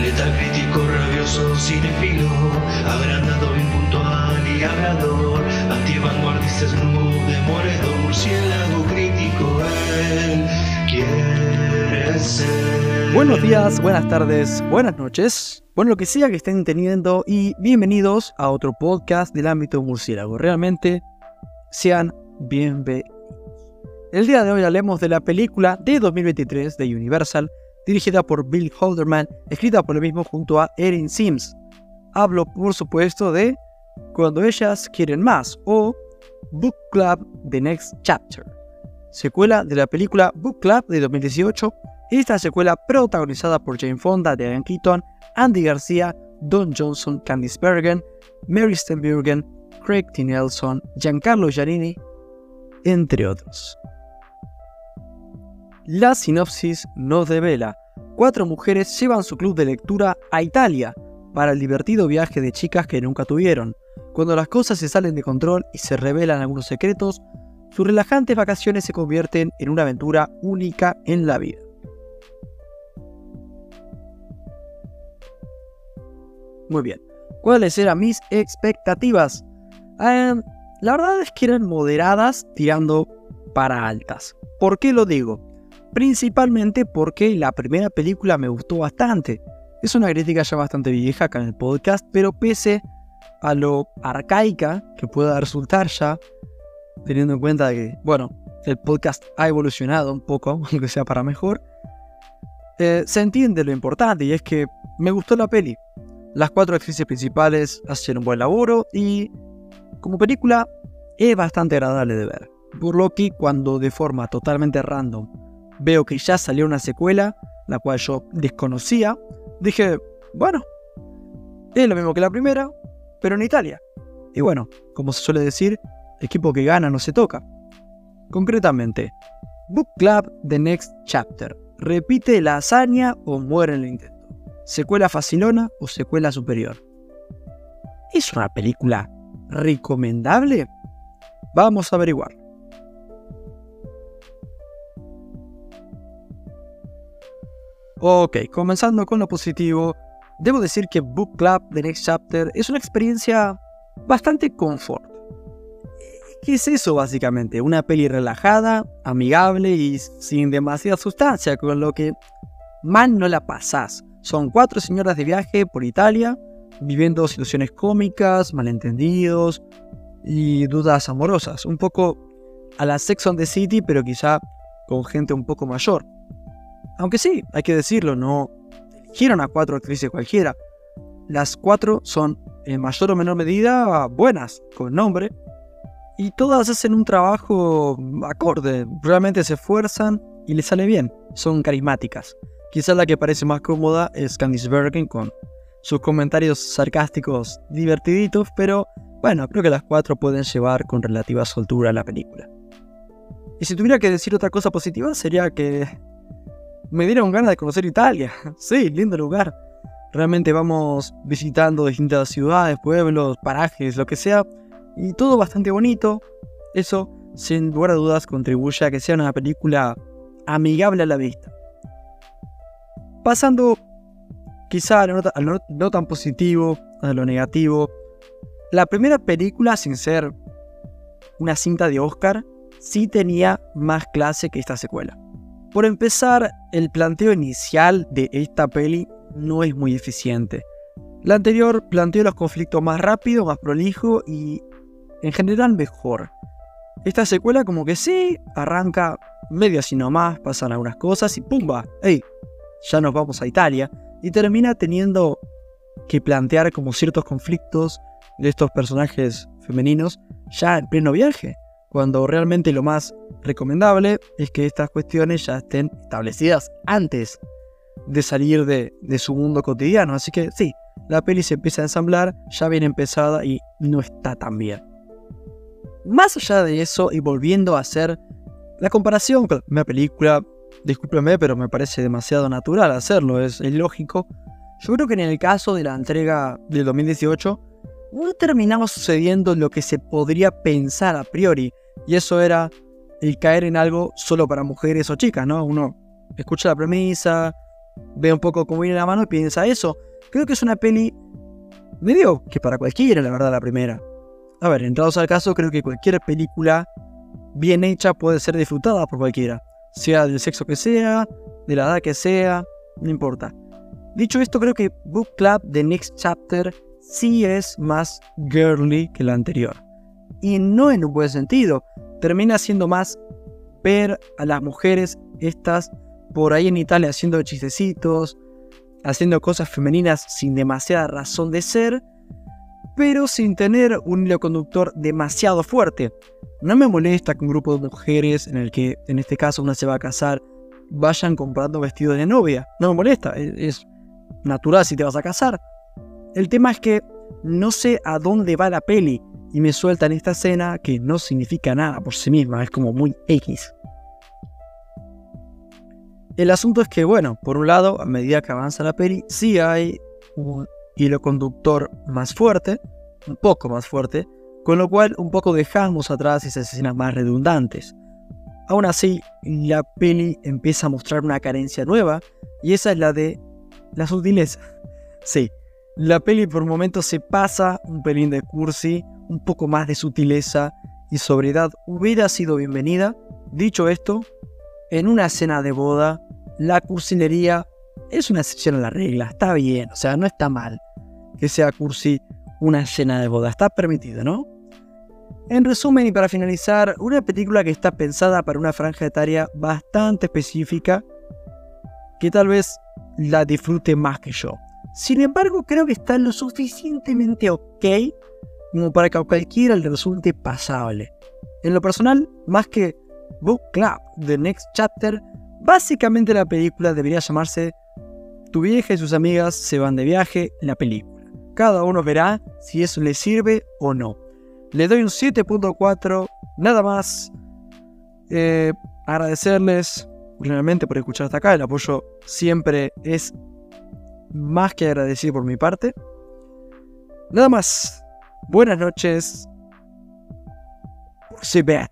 Letal crítico, rabioso, cinefilo, agrandado, impuntual y hablador, antivanguardista, snoop, murciélago crítico, él quiere ser. Buenos días, buenas tardes, buenas noches, bueno lo que sea que estén teniendo y bienvenidos a otro podcast del ámbito murciélago. Realmente sean bienvenidos. El día de hoy hablemos de la película de 2023 de Universal, dirigida por Bill Holderman, escrita por el mismo junto a Erin Sims. Hablo, por supuesto, de Cuando ellas quieren más o Book Club The Next Chapter, secuela de la película Book Club de 2018. Esta secuela protagonizada por Jane Fonda, Diane Keaton, Andy García, Don Johnson, Candice Bergen, Mary Stenbergen, Craig T. Nelson, Giancarlo Giannini, entre otros. La sinopsis nos devela. Cuatro mujeres llevan su club de lectura a Italia para el divertido viaje de chicas que nunca tuvieron. Cuando las cosas se salen de control y se revelan algunos secretos, sus relajantes vacaciones se convierten en una aventura única en la vida. Muy bien. ¿Cuáles eran mis expectativas? Eh, la verdad es que eran moderadas tirando para altas. ¿Por qué lo digo? Principalmente porque la primera película me gustó bastante. Es una crítica ya bastante vieja acá en el podcast, pero pese a lo arcaica que pueda resultar ya, teniendo en cuenta que, bueno, el podcast ha evolucionado un poco, aunque sea para mejor, eh, se entiende lo importante y es que me gustó la peli. Las cuatro actrices principales hacen un buen laboro y como película es bastante agradable de ver. Que cuando de forma totalmente random veo que ya salió una secuela, la cual yo desconocía, dije, bueno, es lo mismo que la primera, pero en Italia. Y bueno, como se suele decir, equipo que gana no se toca. Concretamente, Book Club The Next Chapter. Repite la hazaña o muere en el intento. Secuela facilona o secuela superior. ¿Es una película recomendable? Vamos a averiguar. Ok, comenzando con lo positivo, debo decir que Book Club The Next Chapter es una experiencia bastante confort. ¿Qué es eso básicamente? Una peli relajada, amigable y sin demasiada sustancia, con lo que mal no la pasás. Son cuatro señoras de viaje por Italia, viviendo situaciones cómicas, malentendidos y dudas amorosas. Un poco a la Sex on the City, pero quizá con gente un poco mayor. Aunque sí, hay que decirlo, no eligieron a cuatro actrices cualquiera. Las cuatro son en mayor o menor medida buenas, con nombre, y todas hacen un trabajo acorde, realmente se esfuerzan y les sale bien, son carismáticas. Quizás la que parece más cómoda es Candice Bergen con sus comentarios sarcásticos divertiditos, pero bueno, creo que las cuatro pueden llevar con relativa soltura la película. Y si tuviera que decir otra cosa positiva sería que me dieron ganas de conocer Italia. Sí, lindo lugar. Realmente vamos visitando distintas ciudades, pueblos, parajes, lo que sea. Y todo bastante bonito. Eso, sin lugar a dudas, contribuye a que sea una película amigable a la vista. Pasando quizá a lo, no, tan positivo, a lo negativo. La primera película, sin ser una cinta de Oscar, sí tenía más clase que esta secuela. Por empezar, el planteo inicial de esta peli no es muy eficiente. La anterior planteó los conflictos más rápido, más prolijo y en general mejor. Esta secuela como que sí, arranca medio así nomás, pasan algunas cosas y ¡pumba! ¡Ey! Ya nos vamos a Italia. Y termina teniendo que plantear como ciertos conflictos de estos personajes femeninos ya en pleno viaje cuando realmente lo más recomendable es que estas cuestiones ya estén establecidas antes de salir de, su mundo cotidiano. Así que sí, la peli se empieza a ensamblar, ya bien empezada y no está tan bien. Más allá de eso, y volviendo a hacer la comparación con la película, discúlpeme, pero me parece demasiado natural hacerlo, es, es lógico. Yo creo que en el caso de la entrega del 2018, no terminaba sucediendo lo que se podría pensar a priori, y eso era el caer en algo solo para mujeres o chicas, ¿no? Uno escucha la premisa, ve un poco cómo viene la mano y piensa eso. Creo que es una peli medio que para cualquiera, la verdad, la primera. A ver, entrados al caso, creo que cualquier película bien hecha puede ser disfrutada por cualquiera. Sea del sexo que sea, de la edad que sea, no importa. Dicho esto, creo que Book Club The Next Chapter sí es más girly que la anterior. Y no en un buen sentido. Termina siendo más ver a las mujeres estas por ahí en Italia haciendo chistecitos, haciendo cosas femeninas sin demasiada razón de ser, pero sin tener un hilo conductor demasiado fuerte. No me molesta que un grupo de mujeres, en el que en este caso una se va a casar, vayan comprando vestidos de novia. No me molesta, es natural si te vas a casar. El tema es que no sé a dónde va la peli y me sueltan esta escena que no significa nada por sí misma, es como muy X. El asunto es que, bueno, por un lado, a medida que avanza la peli, sí hay un hilo conductor más fuerte, un poco más fuerte, con lo cual un poco dejamos atrás esas escenas más redundantes. Aún así, la peli empieza a mostrar una carencia nueva, y esa es la de la sutileza. Sí, la peli por momentos se pasa un pelín de cursi, un poco más de sutileza y sobriedad hubiera sido bienvenida. Dicho esto, en una escena de boda, la cursilería es una excepción a la regla, está bien, o sea, no está mal que sea cursi una escena de boda, está permitido, ¿no? En resumen y para finalizar, una película que está pensada para una franja etaria bastante específica, que tal vez la disfrute más que yo. Sin embargo, creo que está lo suficientemente ok como para que a cualquiera le resulte pasable. En lo personal, más que Book Club, The Next Chapter, básicamente la película debería llamarse Tu vieja y sus amigas se van de viaje, la película. Cada uno verá si eso le sirve o no. Le doy un 7.4, nada más. Eh, agradecerles realmente por escuchar hasta acá. El apoyo siempre es más que agradecido por mi parte. Nada más. Buenas noches. Se ve.